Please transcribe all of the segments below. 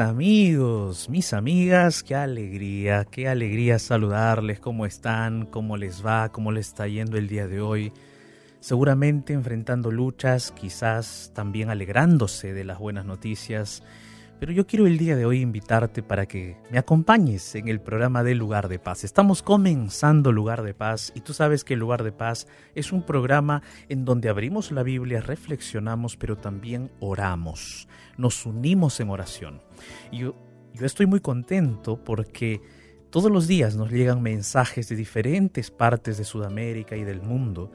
Amigos, mis amigas, qué alegría, qué alegría saludarles, cómo están, cómo les va, cómo les está yendo el día de hoy. Seguramente enfrentando luchas, quizás también alegrándose de las buenas noticias. Pero yo quiero el día de hoy invitarte para que me acompañes en el programa de Lugar de Paz. Estamos comenzando Lugar de Paz y tú sabes que Lugar de Paz es un programa en donde abrimos la Biblia, reflexionamos, pero también oramos nos unimos en oración. yo, yo estoy muy contento porque todos los días nos llegan mensajes de diferentes partes de Sudamérica y del mundo,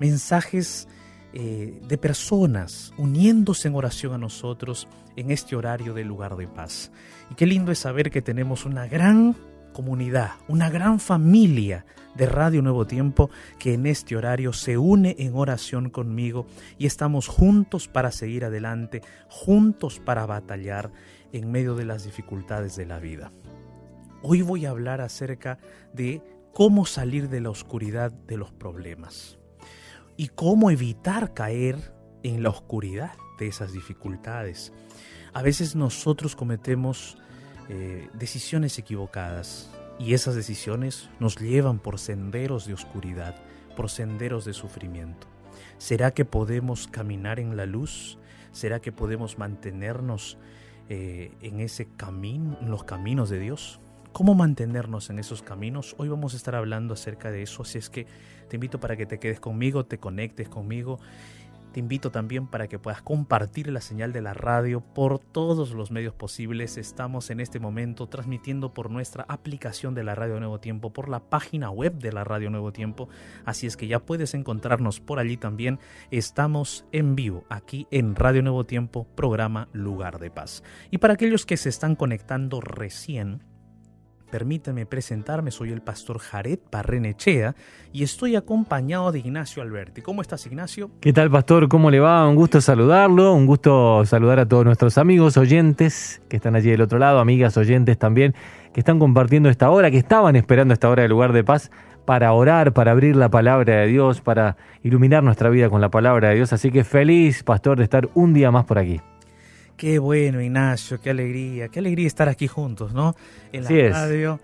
mensajes eh, de personas uniéndose en oración a nosotros en este horario del lugar de paz. Y qué lindo es saber que tenemos una gran comunidad, una gran familia de Radio Nuevo Tiempo que en este horario se une en oración conmigo y estamos juntos para seguir adelante, juntos para batallar en medio de las dificultades de la vida. Hoy voy a hablar acerca de cómo salir de la oscuridad de los problemas y cómo evitar caer en la oscuridad de esas dificultades. A veces nosotros cometemos eh, decisiones equivocadas y esas decisiones nos llevan por senderos de oscuridad, por senderos de sufrimiento. ¿Será que podemos caminar en la luz? ¿Será que podemos mantenernos eh, en ese camino, en los caminos de Dios? ¿Cómo mantenernos en esos caminos? Hoy vamos a estar hablando acerca de eso, así es que te invito para que te quedes conmigo, te conectes conmigo te invito también para que puedas compartir la señal de la radio por todos los medios posibles. Estamos en este momento transmitiendo por nuestra aplicación de la Radio Nuevo Tiempo, por la página web de la Radio Nuevo Tiempo. Así es que ya puedes encontrarnos por allí también. Estamos en vivo aquí en Radio Nuevo Tiempo, programa Lugar de Paz. Y para aquellos que se están conectando recién, Permítame presentarme, soy el pastor Jared Barrenechea y estoy acompañado de Ignacio Alberti. ¿Cómo estás, Ignacio? ¿Qué tal, pastor? ¿Cómo le va? Un gusto saludarlo, un gusto saludar a todos nuestros amigos oyentes que están allí del otro lado, amigas oyentes también, que están compartiendo esta hora, que estaban esperando esta hora de lugar de paz para orar, para abrir la palabra de Dios, para iluminar nuestra vida con la palabra de Dios. Así que feliz, pastor, de estar un día más por aquí. Qué bueno, Ignacio, qué alegría, qué alegría estar aquí juntos, ¿no? En la radio,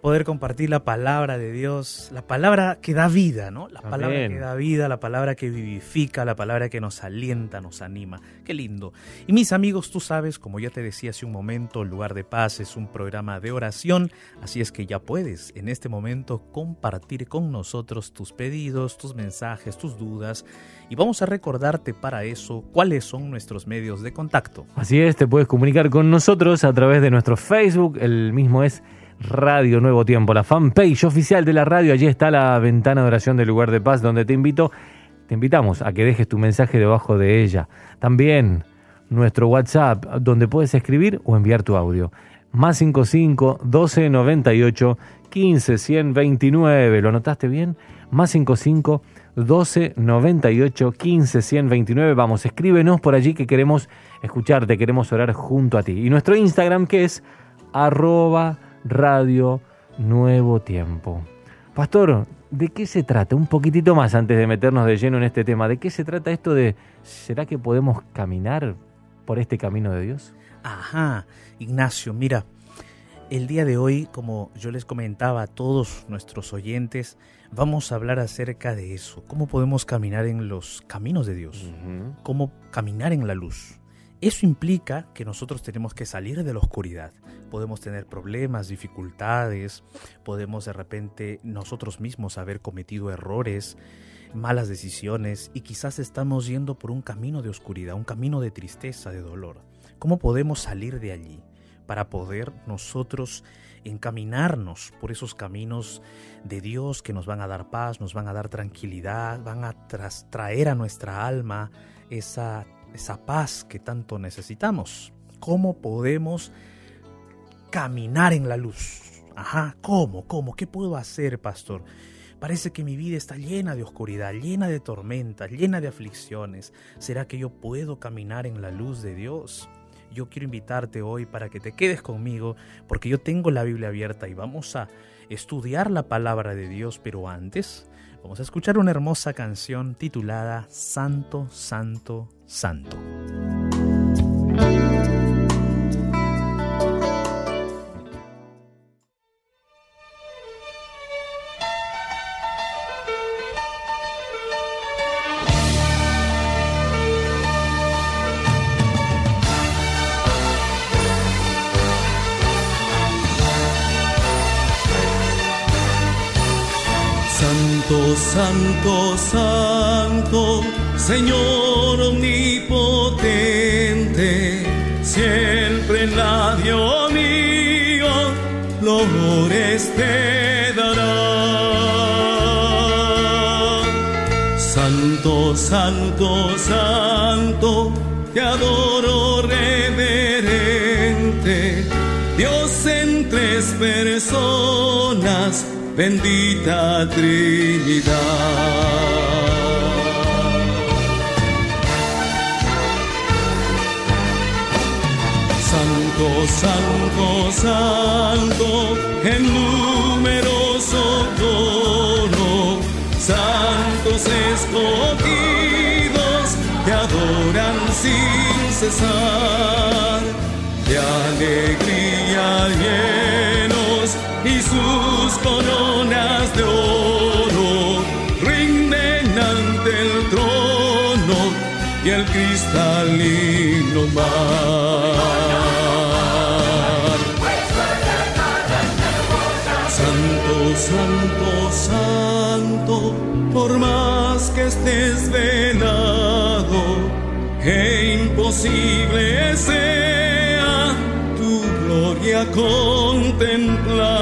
poder compartir la palabra de Dios, la palabra que da vida, ¿no? La palabra que da vida, la palabra que vivifica, la palabra que nos alienta, nos anima. Qué lindo. Y mis amigos, tú sabes, como ya te decía hace un momento, Lugar de Paz es un programa de oración, así es que ya puedes en este momento compartir con nosotros tus pedidos, tus mensajes, tus dudas y vamos a recordarte para eso cuáles son nuestros medios de contacto. Así es, te puedes comunicar con nosotros a través de nuestro Facebook, el mismo es Radio Nuevo Tiempo, la fanpage oficial de la radio, allí está la ventana de oración del lugar de paz donde te invito, te invitamos a que dejes tu mensaje debajo de ella. También nuestro WhatsApp donde puedes escribir o enviar tu audio. Más 55 12 98 15 129. ¿Lo notaste bien? Más 55 12 98 15 129. Vamos, escríbenos por allí que queremos escucharte, queremos orar junto a ti. Y nuestro Instagram que es arroba radio nuevo tiempo. Pastor, ¿de qué se trata? Un poquitito más antes de meternos de lleno en este tema. ¿De qué se trata esto de, ¿será que podemos caminar por este camino de Dios? Ajá, Ignacio, mira, el día de hoy, como yo les comentaba a todos nuestros oyentes, vamos a hablar acerca de eso, cómo podemos caminar en los caminos de Dios, cómo caminar en la luz. Eso implica que nosotros tenemos que salir de la oscuridad. Podemos tener problemas, dificultades, podemos de repente nosotros mismos haber cometido errores, malas decisiones y quizás estamos yendo por un camino de oscuridad, un camino de tristeza, de dolor. ¿Cómo podemos salir de allí? para poder nosotros encaminarnos por esos caminos de Dios que nos van a dar paz, nos van a dar tranquilidad, van a traer a nuestra alma esa, esa paz que tanto necesitamos. ¿Cómo podemos caminar en la luz? Ajá, ¿cómo? ¿Cómo? ¿Qué puedo hacer, pastor? Parece que mi vida está llena de oscuridad, llena de tormentas, llena de aflicciones. ¿Será que yo puedo caminar en la luz de Dios? yo quiero invitarte hoy para que te quedes conmigo, porque yo tengo la Biblia abierta y vamos a estudiar la palabra de Dios, pero antes vamos a escuchar una hermosa canción titulada Santo, Santo, Santo. Santo, santo, Señor omnipotente, siempre en la Dios mío, flores te dará. Santo, santo, santo, te adoro reverente, Dios en tres personas bendita Trinidad. Santo, santo, santo, en numeroso tono, santos escogidos te adoran sin cesar, de alegría llenos y sus coronas de oro rinden ante el trono y el cristalino mar. Santo, santo, santo, por más que estés velado, que imposible sea tu gloria contemplar.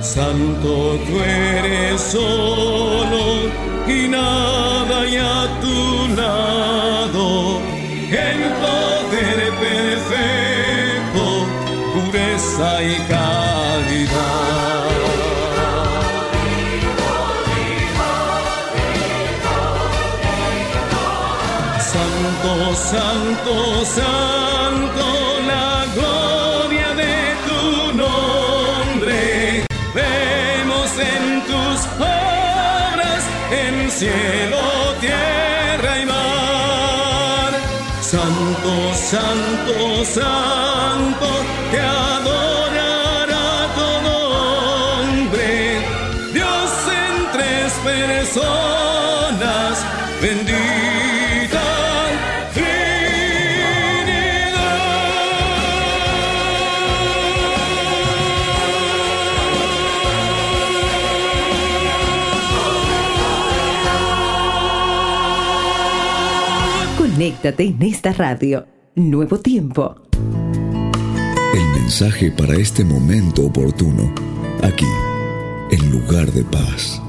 Santo tú eres solo y nada hay a tu lado. En poder perfecto, pureza y calidad. Santo, santo, santo, cielo, tierra y mar. Santo, santo, santo, te adorará todo hombre. Dios en tres personas, bendita Conéctate en esta radio. Nuevo tiempo. El mensaje para este momento oportuno, aquí, en lugar de paz.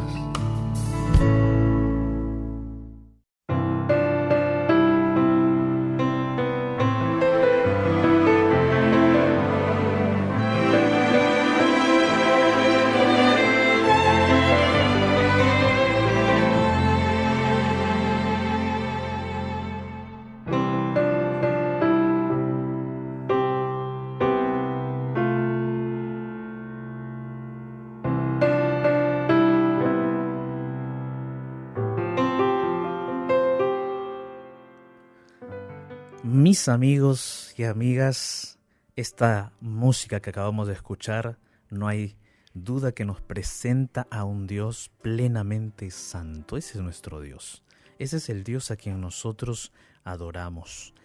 Mis amigos y amigas, esta música que acabamos de escuchar, no hay duda que nos presenta a un Dios plenamente santo. Ese es nuestro Dios. Ese es el Dios a quien nosotros adoramos.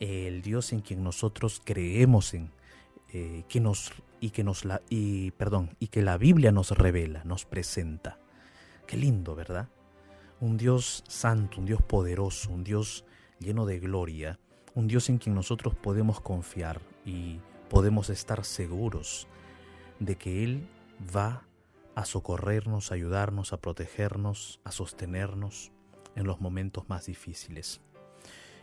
El Dios en quien nosotros creemos en, eh, que nos y que nos la y perdón y que la Biblia nos revela, nos presenta. Qué lindo, ¿verdad? Un Dios santo, un Dios poderoso, un Dios lleno de gloria, un Dios en quien nosotros podemos confiar y podemos estar seguros de que Él va a socorrernos, a ayudarnos, a protegernos, a sostenernos en los momentos más difíciles.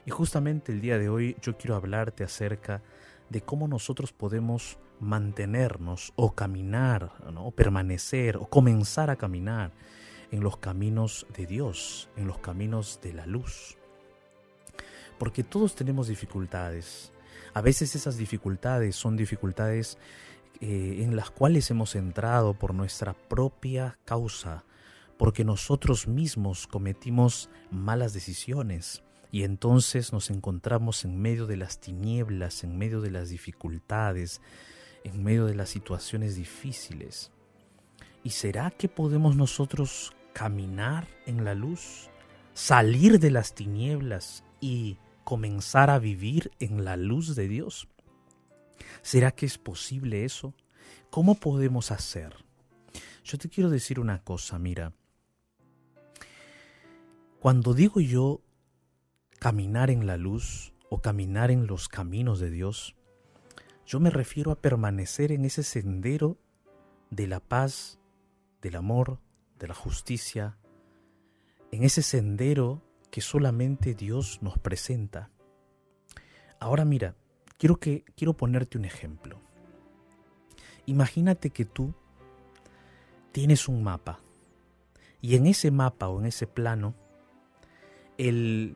Y justamente el día de hoy yo quiero hablarte acerca de cómo nosotros podemos mantenernos o caminar, o permanecer o comenzar a caminar en los caminos de Dios, en los caminos de la luz porque todos tenemos dificultades. A veces esas dificultades son dificultades eh, en las cuales hemos entrado por nuestra propia causa, porque nosotros mismos cometimos malas decisiones y entonces nos encontramos en medio de las tinieblas, en medio de las dificultades, en medio de las situaciones difíciles. ¿Y será que podemos nosotros caminar en la luz, salir de las tinieblas y comenzar a vivir en la luz de Dios? ¿Será que es posible eso? ¿Cómo podemos hacer? Yo te quiero decir una cosa, mira, Cuando digo yo caminar en la luz o caminar en los caminos de Dios, yo me refiero a permanecer en ese sendero de la paz, del amor, de la justicia, en ese sendero que solamente Dios nos presenta. Ahora mira, quiero que quiero ponerte un ejemplo. Imagínate que tú tienes un mapa y en ese mapa o en ese plano el,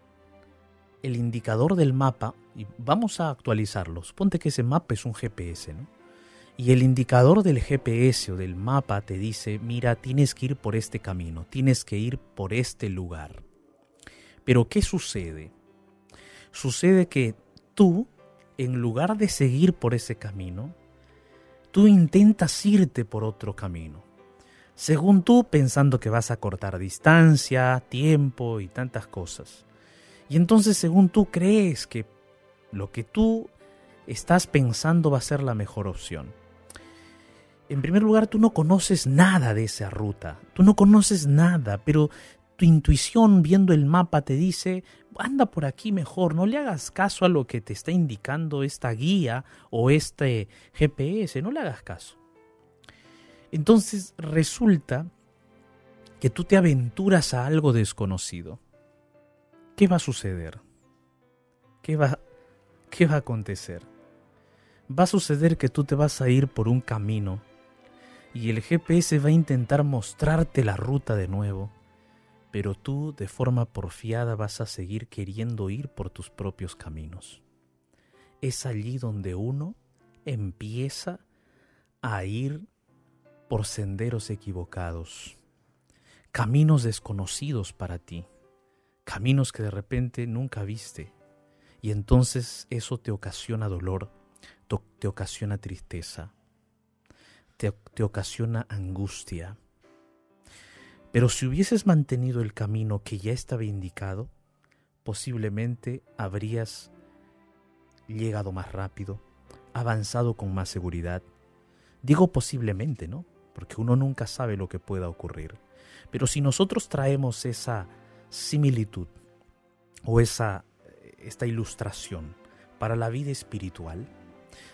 el indicador del mapa, y vamos a actualizarlo, suponte que ese mapa es un GPS, ¿no? Y el indicador del GPS o del mapa te dice, mira, tienes que ir por este camino, tienes que ir por este lugar. Pero ¿qué sucede? Sucede que tú, en lugar de seguir por ese camino, tú intentas irte por otro camino. Según tú, pensando que vas a cortar distancia, tiempo y tantas cosas. Y entonces, según tú, crees que lo que tú estás pensando va a ser la mejor opción. En primer lugar, tú no conoces nada de esa ruta, tú no conoces nada, pero tu intuición viendo el mapa te dice, anda por aquí mejor, no le hagas caso a lo que te está indicando esta guía o este GPS, no le hagas caso. Entonces resulta que tú te aventuras a algo desconocido. ¿Qué va a suceder? ¿Qué va, qué va a acontecer? Va a suceder que tú te vas a ir por un camino y el GPS va a intentar mostrarte la ruta de nuevo pero tú de forma porfiada vas a seguir queriendo ir por tus propios caminos. Es allí donde uno empieza a ir por senderos equivocados, caminos desconocidos para ti, caminos que de repente nunca viste, y entonces eso te ocasiona dolor, te ocasiona tristeza, te, ocasiona angustia pero si hubieses mantenido el camino que ya estaba indicado, posiblemente habrías llegado más rápido, avanzado con más seguridad. Digo posiblemente, ¿no? Porque uno nunca sabe lo que pueda ocurrir. Pero si nosotros traemos esa similitud o esa esta ilustración para la vida espiritual,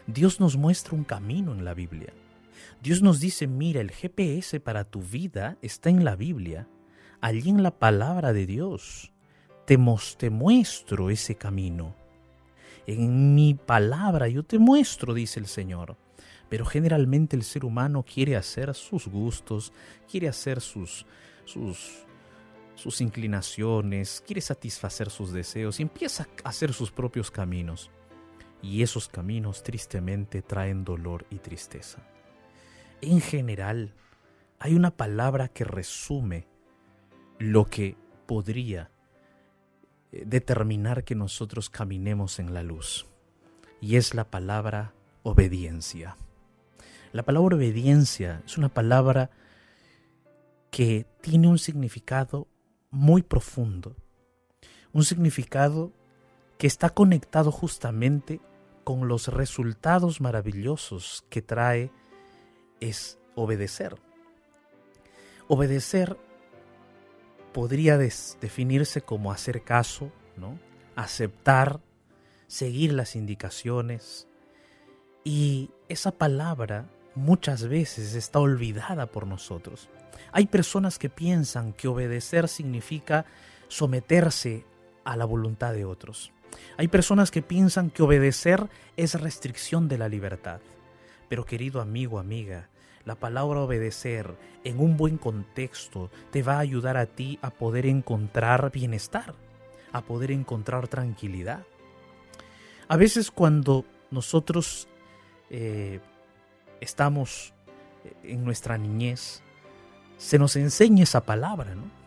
Dios nos muestra un camino en la Biblia. Dios nos dice, mira, el GPS para tu vida está en la Biblia, allí en la palabra de Dios. Te, te muestro ese camino. En mi palabra yo te muestro, dice el Señor. Pero generalmente el ser humano quiere hacer sus gustos, quiere hacer sus, sus, sus inclinaciones, quiere satisfacer sus deseos y empieza a hacer sus propios caminos. Y esos caminos tristemente traen dolor y tristeza en general, hay una palabra que resume lo que podría eh, determinar que nosotros caminemos en la luz. Y es la palabra obediencia. La palabra obediencia es una palabra que tiene un significado muy profundo. Un significado que está conectado justamente con los resultados maravillosos que trae es obedecer. Obedecer podría definirse como hacer caso, ¿no? aceptar, seguir las indicaciones. Y esa palabra muchas veces está olvidada por nosotros. Hay personas que piensan que obedecer significa someterse a la voluntad de otros. Hay personas que piensan que obedecer es restricción de la libertad. Pero querido amigo, amiga, la palabra obedecer en un buen contexto te va a ayudar a ti a poder encontrar bienestar, a poder encontrar tranquilidad. A veces cuando nosotros eh, estamos en nuestra niñez, se nos enseña esa palabra, ¿no?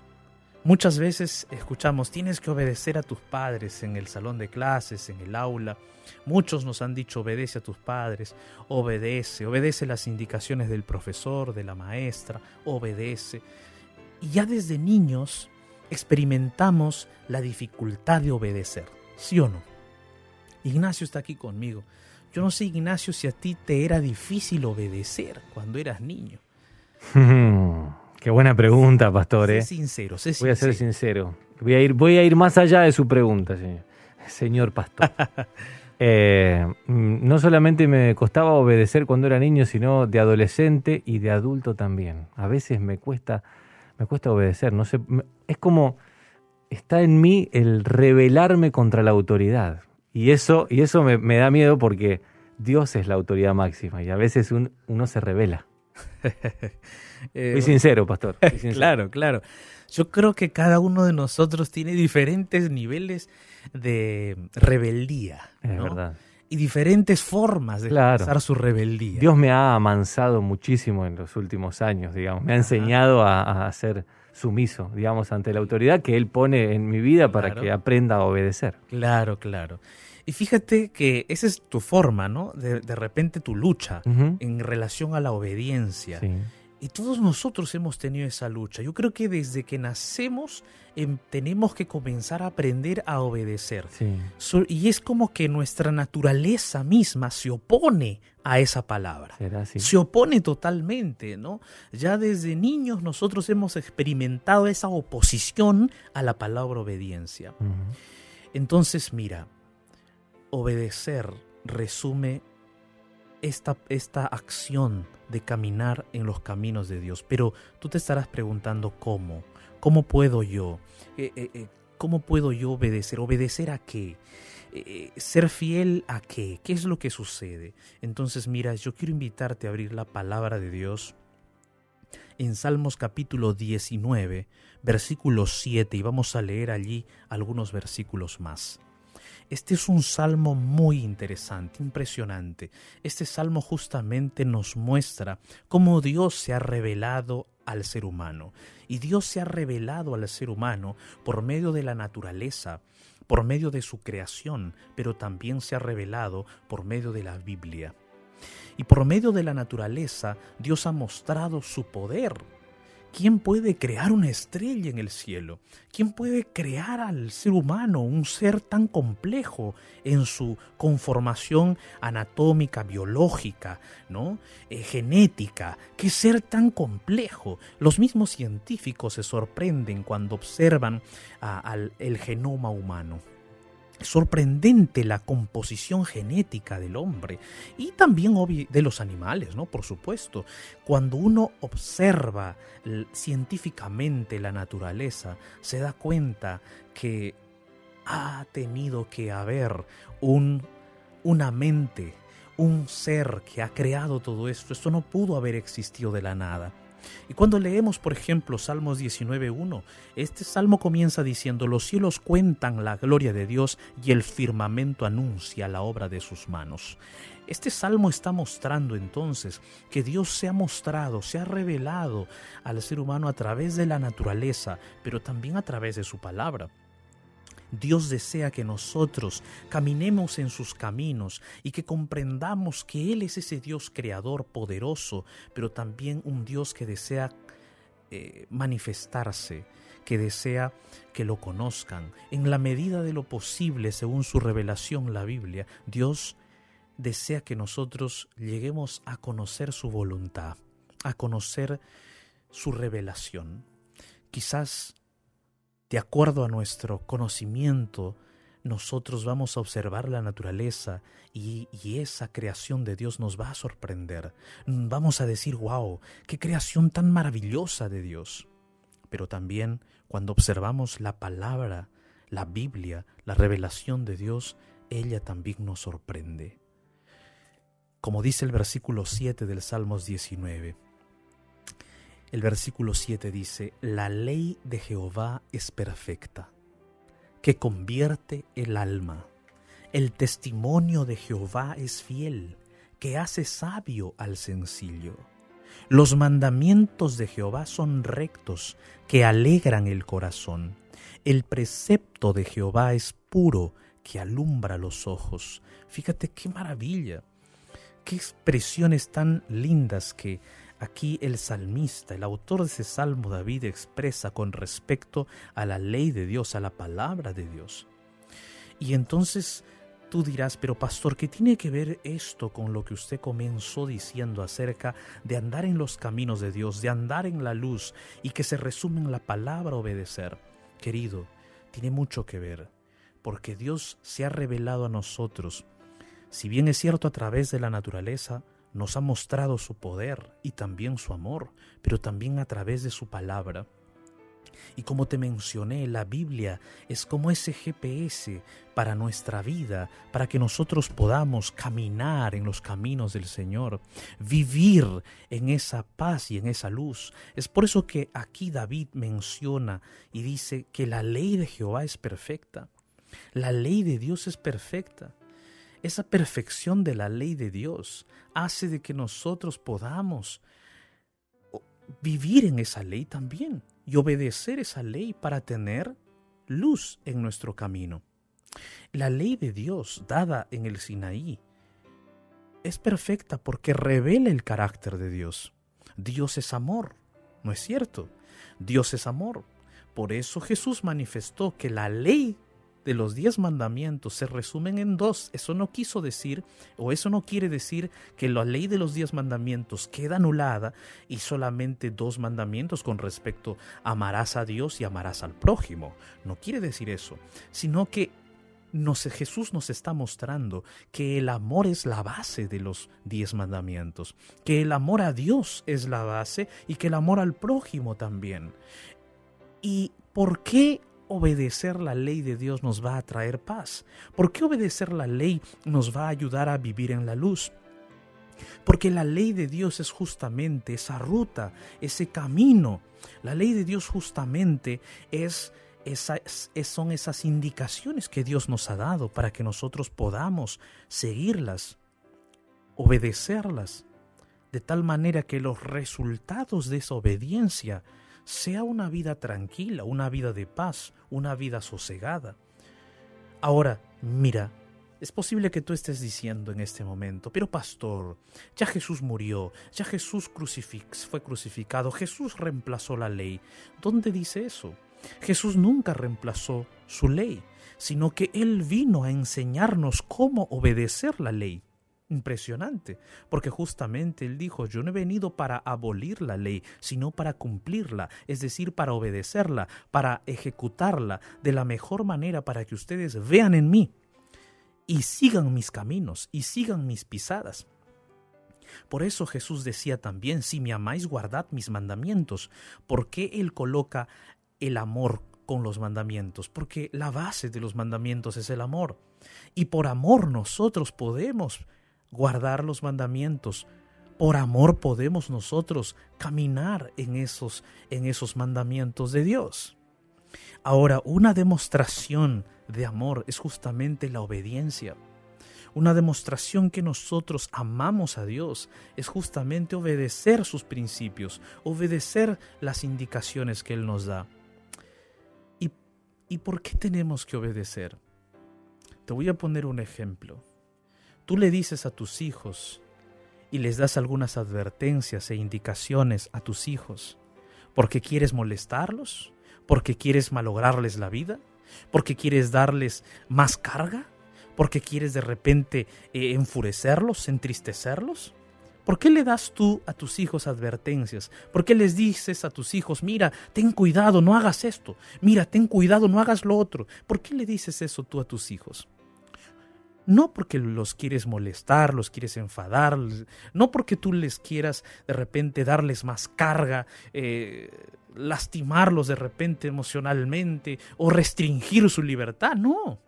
Muchas veces escuchamos, tienes que obedecer a tus padres en el salón de clases, en el aula. Muchos nos han dicho, obedece a tus padres, obedece, obedece las indicaciones del profesor, de la maestra, obedece. Y ya desde niños experimentamos la dificultad de obedecer, ¿sí o no? Ignacio está aquí conmigo. Yo no sé, Ignacio, si a ti te era difícil obedecer cuando eras niño. Qué buena pregunta, pastor. Sé ¿eh? sincero, sé Voy a ser sincero. sincero. Voy a ir, voy a ir más allá de su pregunta, señor, señor pastor. Eh, mm, no solamente me costaba obedecer cuando era niño, sino de adolescente y de adulto también. A veces me cuesta, me cuesta obedecer. No sé, es como está en mí el rebelarme contra la autoridad. Y eso, y eso me, me da miedo porque Dios es la autoridad máxima y a veces un- uno se revela. Eh, sincero, pastor. sincero. Claro, claro. Yo creo que cada uno de nosotros tiene diferentes niveles de rebeldía. Es ¿no? verdad. Y diferentes formas de Claro. expresar su rebeldía. Dios me ha amansado muchísimo en los últimos años, digamos. Me ha enseñado a, a ser sumiso, digamos, ante la autoridad que Él pone en mi vida para Claro. que aprenda a obedecer. Claro, claro. Y fíjate que esa es tu forma, ¿no? De, de repente tu lucha en relación a la obediencia. Sí. Y todos nosotros hemos tenido esa lucha. Yo creo que desde que nacemos em, tenemos que comenzar a aprender a obedecer. Sí. So- y es como que nuestra naturaleza misma se opone a esa palabra. Se opone totalmente, ¿no? Ya desde niños nosotros hemos experimentado esa oposición a la palabra obediencia. Entonces, mira, obedecer resume esta, esta acción de caminar en los caminos de Dios. Pero tú te estarás preguntando cómo, cómo puedo yo, Eh, eh, eh, cómo puedo yo obedecer, obedecer a qué, ser fiel a qué, qué es lo que sucede. Entonces, mira, yo quiero invitarte a abrir la palabra de Dios en Salmos capítulo 19, versículo 7, y vamos a leer allí algunos versículos más. Este es un salmo muy interesante, impresionante. Este salmo justamente nos muestra cómo Dios se ha revelado al ser humano. Y Dios se ha revelado al ser humano por medio de la naturaleza, por medio de su creación, pero también se ha revelado por medio de la Biblia. Y por medio de la naturaleza, Dios ha mostrado su poder. ¿Quién puede crear una estrella en el cielo? ¿Quién puede crear al ser humano, un ser tan complejo en su conformación anatómica, biológica, ¿no? Eh, genética? ¿Qué ser tan complejo? Los mismos científicos se sorprenden cuando observan al el genoma humano. Sorprendente la composición genética del hombre y también de los animales, ¿no? Por supuesto. Cuando uno observa científicamente la naturaleza, se da cuenta que ha tenido que haber un, una mente, un ser que ha creado todo esto. Esto no pudo haber existido de la nada. Y cuando leemos, por ejemplo, Salmos 19.1, este salmo comienza diciendo, los cielos cuentan la gloria de Dios y el firmamento anuncia la obra de sus manos. Este salmo está mostrando entonces que Dios se ha mostrado, se ha revelado al ser humano a través de la naturaleza, pero también a través de su palabra. Dios desea que nosotros caminemos en sus caminos y que comprendamos que Él es ese Dios creador poderoso, pero también un Dios que desea eh, manifestarse, que desea que lo conozcan. En la medida de lo posible, según su revelación, la Biblia, Dios desea que nosotros lleguemos a conocer su voluntad, a conocer su revelación. Quizás de acuerdo a nuestro conocimiento, nosotros vamos a observar la naturaleza y, esa creación de Dios nos va a sorprender. Vamos a decir, wow, qué creación tan maravillosa de Dios. Pero también cuando observamos la palabra, la Biblia, la revelación de Dios, ella también nos sorprende. Como dice el versículo 7 del Salmos 19, el versículo 7 dice, la ley de Jehová es perfecta, que convierte el alma. El testimonio de Jehová es fiel, que hace sabio al sencillo. Los mandamientos de Jehová son rectos, que alegran el corazón. El precepto de Jehová es puro, que alumbra los ojos. Fíjate qué maravilla, qué expresiones tan lindas que Aquí el salmista, el autor de ese salmo David expresa con respecto a la ley de Dios, a la palabra de Dios. Y entonces tú dirás, pero pastor, ¿qué tiene que ver esto con lo que usted comenzó diciendo acerca de andar en los caminos de Dios, de andar en la luz y que se resume en la palabra obedecer? Querido, tiene mucho que ver, porque Dios se ha revelado a nosotros, si bien es cierto a través de la naturaleza, nos ha mostrado su poder y también su amor, pero también a través de su palabra. Y como te mencioné, la Biblia es como ese GPS para nuestra vida, para que nosotros podamos caminar en los caminos del Señor, vivir en esa paz y en esa luz. Es por eso que aquí David menciona y dice que la ley de Jehová es perfecta. La ley de Dios es perfecta. Esa perfección de la ley de Dios hace de que nosotros podamos vivir en esa ley también y obedecer esa ley para tener luz en nuestro camino. La ley de Dios dada en el Sinaí es perfecta porque revela el carácter de Dios. Dios es amor, ¿no es cierto? Dios es amor. Por eso Jesús manifestó que la ley de los diez mandamientos se resumen en dos. Eso no quiso decir, o eso no quiere decir que la ley de los diez mandamientos queda anulada y solamente dos mandamientos con respecto amarás a Dios y amarás al prójimo. No quiere decir eso, sino que Jesús nos está mostrando que el amor es la base de los diez mandamientos, que el amor a Dios es la base y que el amor al prójimo también. ¿Y por qué obedecer la ley de Dios nos va a traer paz? ¿Por qué obedecer la ley nos va a ayudar a vivir en la luz? Porque la ley de Dios es justamente esa ruta, ese camino. La ley de Dios justamente es, son esas indicaciones que Dios nos ha dado para que nosotros podamos seguirlas, obedecerlas, de tal manera que los resultados de esa obediencia sea una vida tranquila, una vida de paz, una vida sosegada. Ahora, mira, es posible que tú estés diciendo en este momento, pero pastor, ya Jesús murió, ya Jesús fue crucificado, Jesús reemplazó la ley. ¿Dónde dice eso? Jesús nunca reemplazó su ley, sino que Él vino a enseñarnos cómo obedecer la ley impresionante, porque justamente él dijo, yo no he venido para abolir la ley, sino para cumplirla, es decir, para obedecerla, para ejecutarla de la mejor manera para que ustedes vean en mí y sigan mis caminos y sigan mis pisadas. Por eso Jesús decía también, si me amáis, guardad mis mandamientos. ¿Por qué Él coloca el amor con los mandamientos? Porque la base de los mandamientos es el amor. Y por amor nosotros podemos guardar los mandamientos. Por amor podemos nosotros caminar en esos, en esos mandamientos de Dios. Ahora, una demostración de amor es justamente la obediencia. Una demostración que nosotros amamos a Dios es justamente obedecer sus principios, obedecer las indicaciones que Él nos da. ¿Y, ¿Y por qué tenemos que obedecer? Te voy a poner un ejemplo tú le dices a tus hijos y les das algunas advertencias e indicaciones a tus hijos, porque quieres molestarlos, porque quieres malograrles la vida, porque quieres darles más carga, porque quieres de repente eh, enfurecerlos, entristecerlos. ¿Por qué le das tú a tus hijos advertencias? ¿Por qué les dices a tus hijos, mira, ten cuidado, no hagas esto, mira, ten cuidado, no hagas lo otro? ¿Por qué le dices eso tú a tus hijos? No porque los quieres molestar, los quieres enfadar, no porque tú les quieras de repente darles más carga, eh, lastimarlos de repente emocionalmente o restringir su libertad, no,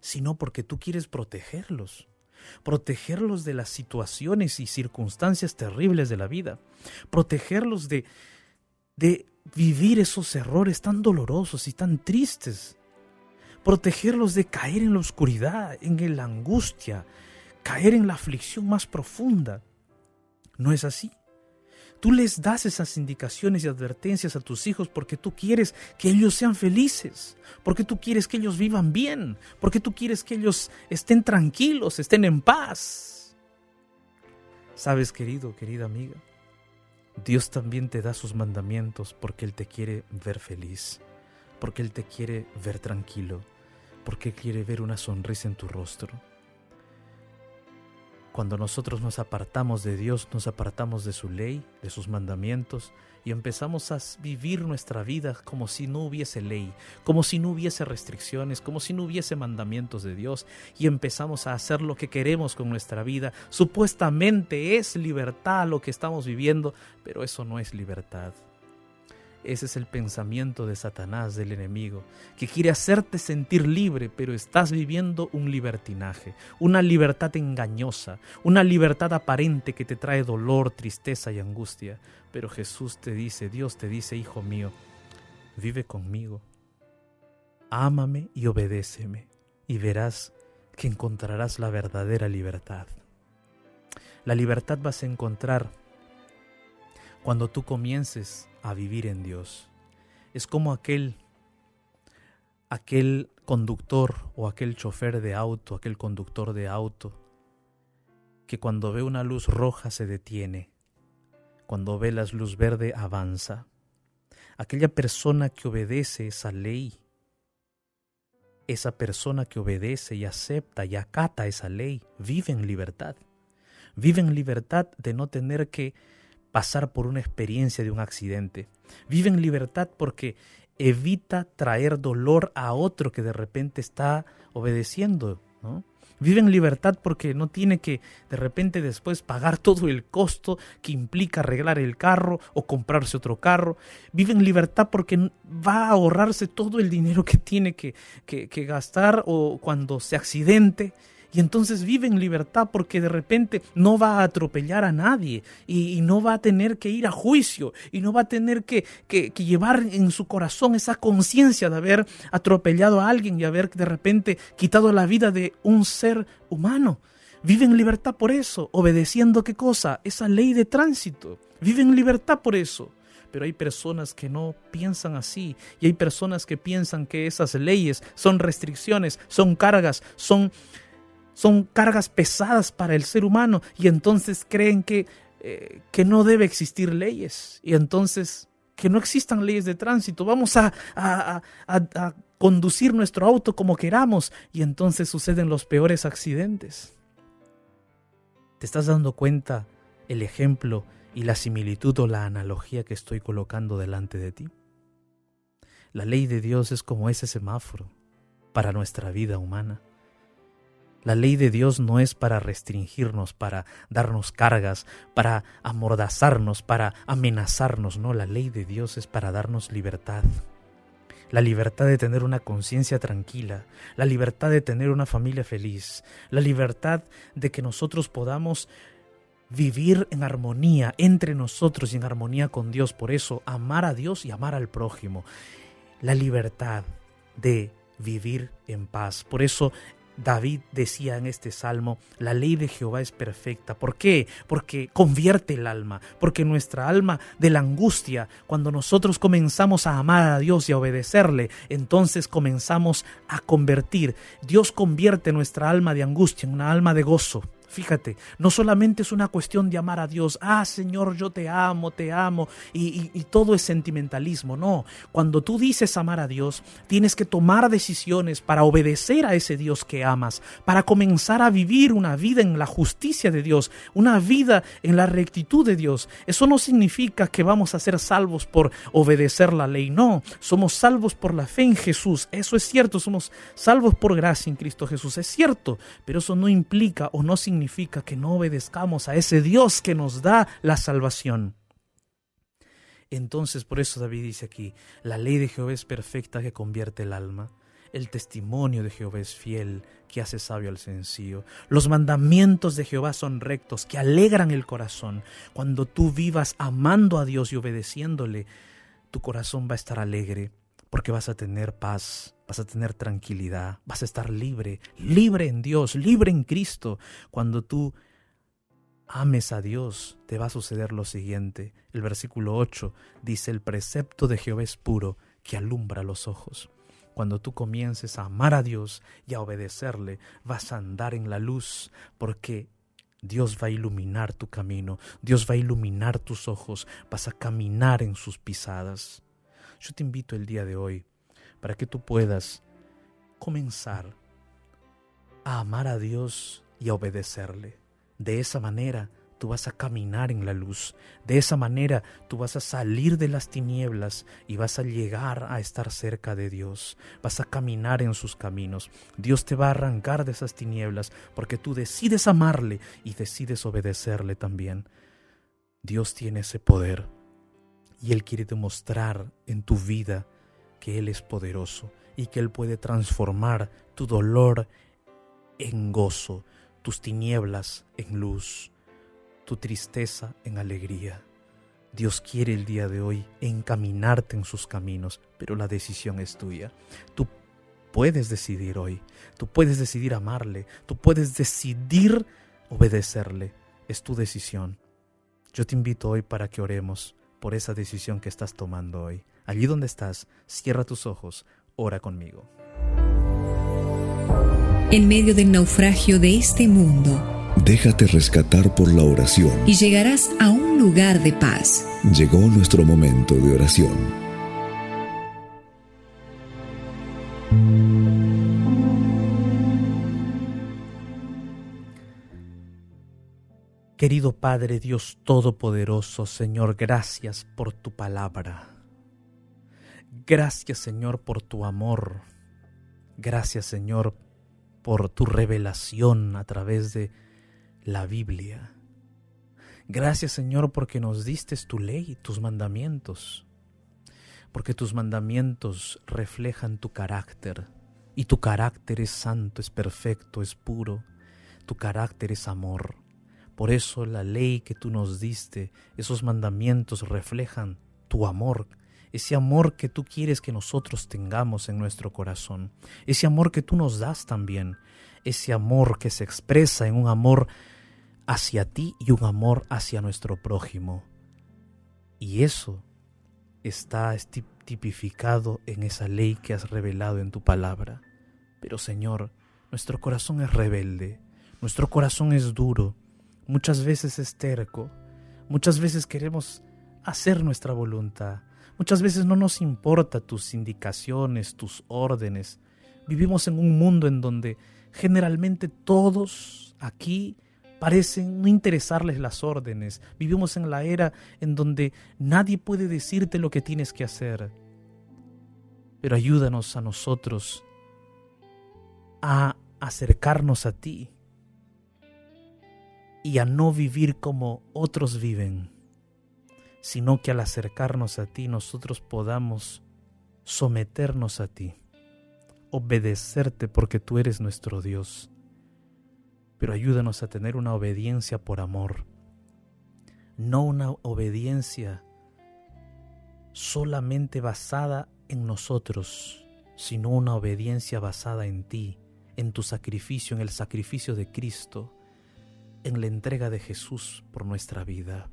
sino porque tú quieres protegerlos, protegerlos de las situaciones y circunstancias terribles de la vida, protegerlos de, de vivir esos errores tan dolorosos y tan tristes protegerlos de caer en la oscuridad, en la angustia, caer en la aflicción más profunda. ¿No es así? Tú les das esas indicaciones y advertencias a tus hijos porque tú quieres que ellos sean felices, porque tú quieres que ellos vivan bien, porque tú quieres que ellos estén tranquilos, estén en paz. Sabes, querido, querida amiga, Dios también te da sus mandamientos porque Él te quiere ver feliz, porque Él te quiere ver tranquilo, porque quiere ver una sonrisa en tu rostro. Cuando nosotros nos apartamos de Dios, nos apartamos de su ley, de sus mandamientos, y empezamos a vivir nuestra vida como si no hubiese ley, como si no hubiese restricciones, como si no hubiese mandamientos de Dios, y empezamos a hacer lo que queremos con nuestra vida. Supuestamente es libertad lo que estamos viviendo, pero eso no es libertad. Ese es el pensamiento de Satanás, del enemigo, que quiere hacerte sentir libre, pero estás viviendo un libertinaje, una libertad engañosa, una libertad aparente que te trae dolor, tristeza y angustia. Pero Jesús te dice, Dios te dice, hijo mío, vive conmigo, ámame y obedéceme, y verás que encontrarás la verdadera libertad. La libertad vas a encontrar cuando tú comiences a vivir en Dios. Es como aquel aquel conductor o aquel chofer de auto, aquel conductor de auto que cuando ve una luz roja se detiene, cuando ve la luz verde avanza. Aquella persona que obedece esa ley, esa persona que obedece y acepta y acata esa ley, vive en libertad. Vive en libertad de no tener que pasar por una experiencia de un accidente. Vive en libertad porque evita traer dolor a otro que de repente está obedeciendo. Vive en libertad porque no tiene que de repente después pagar todo el costo que implica arreglar el carro o comprarse otro carro. Vive en libertad porque va a ahorrarse todo el dinero que tiene que, que gastar o cuando se accidente y entonces vive en libertad porque de repente no va a atropellar a nadie y, no va a tener que ir a juicio y no va a tener que, que, llevar en su corazón esa conciencia de haber atropellado a alguien y haber de repente quitado la vida de un ser humano. Vive en libertad por eso, obedeciendo qué cosa? Esa ley de tránsito. Vive en libertad por eso pero hay personas que no piensan así y hay personas que piensan que esas leyes son restricciones, son cargas, son son cargas pesadas para el ser humano y entonces creen que, eh, que no debe existir leyes y entonces que no existan leyes de tránsito, vamos a, a, a, conducir nuestro auto como queramos y entonces suceden los peores accidentes. ¿Te estás dando cuenta el ejemplo y la similitud o la analogía que estoy colocando delante de ti? La ley de Dios es como ese semáforo para nuestra vida humana. La ley de Dios no es para restringirnos, para darnos cargas, para amordazarnos, para amenazarnos, no, la ley de Dios es para darnos libertad. La libertad de tener una conciencia tranquila, la libertad de tener una familia feliz, la libertad de que nosotros podamos vivir en armonía entre nosotros y en armonía con Dios. Por eso, amar a Dios y amar al prójimo. La libertad de vivir en paz. Por eso David decía en este salmo, la ley de Jehová es perfecta. ¿Por qué? Porque convierte el alma, porque nuestra alma de la angustia, cuando nosotros comenzamos a amar a Dios y a obedecerle, entonces comenzamos a convertir. Dios convierte nuestra alma de angustia en una alma de gozo. Fíjate, no solamente es una cuestión de amar a Dios, ah Señor, yo te amo, te amo, y, todo es sentimentalismo, no. Cuando tú dices amar a Dios, tienes que tomar decisiones para obedecer a ese Dios que amas, para comenzar a vivir una vida en la justicia de Dios, una vida en la rectitud de Dios. Eso no significa que vamos a ser salvos por obedecer la ley, no, somos salvos por la fe en Jesús, eso es cierto, somos salvos por gracia en Cristo Jesús, es cierto, pero eso no implica o no significa significa que no obedezcamos a ese Dios que nos da la salvación. Entonces, por eso David dice aquí, la ley de Jehová es perfecta que convierte el alma. El testimonio de Jehová es fiel, que hace sabio al sencillo. Los mandamientos de Jehová son rectos, que alegran el corazón. Cuando tú vivas amando a Dios y obedeciéndole, tu corazón va a estar alegre, porque vas a tener paz, vas a tener tranquilidad, vas a estar libre, libre en Dios, libre en Cristo. Cuando tú ames a Dios, te va a suceder lo siguiente. El versículo 8 dice, el precepto de Jehová es puro, que alumbra los ojos. Cuando tú comiences a amar a Dios y a obedecerle, vas a andar en la luz, porque Dios va a iluminar tu camino, Dios va a iluminar tus ojos, vas a caminar en sus pisadas. Yo te invito el día de hoy para que tú puedas comenzar a amar a Dios y a obedecerle. De esa manera tú vas a caminar en la luz. De esa manera tú vas a salir de las tinieblas y vas a llegar a estar cerca de Dios. Vas a caminar en sus caminos. Dios te va a arrancar de esas tinieblas porque tú decides amarle y decides obedecerle también. Dios tiene ese poder y Él quiere demostrar en tu vida que Él es poderoso y que Él puede transformar tu dolor en gozo, tus tinieblas en luz tu tristeza en alegría. Dios quiere el día de hoy encaminarte en sus caminos, pero la decisión es tuya. Tú puedes decidir hoy, tú puedes decidir amarle, tú puedes decidir obedecerle. Es tu decisión. Yo te invito hoy para que oremos por esa decisión que estás tomando hoy. Allí donde estás, cierra tus ojos, ora conmigo. En medio del naufragio de este mundo, Déjate rescatar por la oración. Y llegarás a un lugar de paz. Llegó nuestro momento de oración. Querido Padre Dios Todopoderoso, Señor, gracias por tu palabra. Gracias, Señor, por tu amor. Gracias, Señor, por tu revelación a través de la Biblia. Gracias Señor porque nos diste tu ley, tus mandamientos, porque tus mandamientos reflejan tu carácter, y tu carácter es santo, es perfecto, es puro, tu carácter es amor. Por eso la ley que tú nos diste, esos mandamientos reflejan tu amor, ese amor que tú quieres que nosotros tengamos en nuestro corazón, ese amor que tú nos das también, ese amor que se expresa en un amor hacia ti y un amor hacia nuestro prójimo. Y eso está tipificado en esa ley que has revelado en tu palabra. Pero Señor, nuestro corazón es rebelde, nuestro corazón es duro, muchas veces es terco, muchas veces queremos hacer nuestra voluntad, muchas veces no nos importa tus indicaciones, tus órdenes. Vivimos en un mundo en donde generalmente todos aquí parecen no interesarles las órdenes. Vivimos en la era en donde nadie puede decirte lo que tienes que hacer. Pero ayúdanos a nosotros a acercarnos a ti y a no vivir como otros viven, sino que al acercarnos a ti nosotros podamos someternos a ti, obedecerte porque tú eres nuestro Dios pero ayúdanos a tener una obediencia por amor, no una obediencia solamente basada en nosotros, sino una obediencia basada en ti, en tu sacrificio, en el sacrificio de Cristo, en la entrega de Jesús por nuestra vida.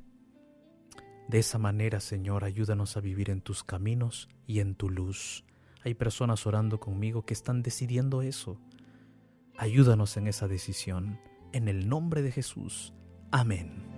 De esa manera, Señor, ayúdanos a vivir en tus caminos y en tu luz. Hay personas orando conmigo que están decidiendo eso, Ayúdanos en esa decisión. En el nombre de Jesús. Amén.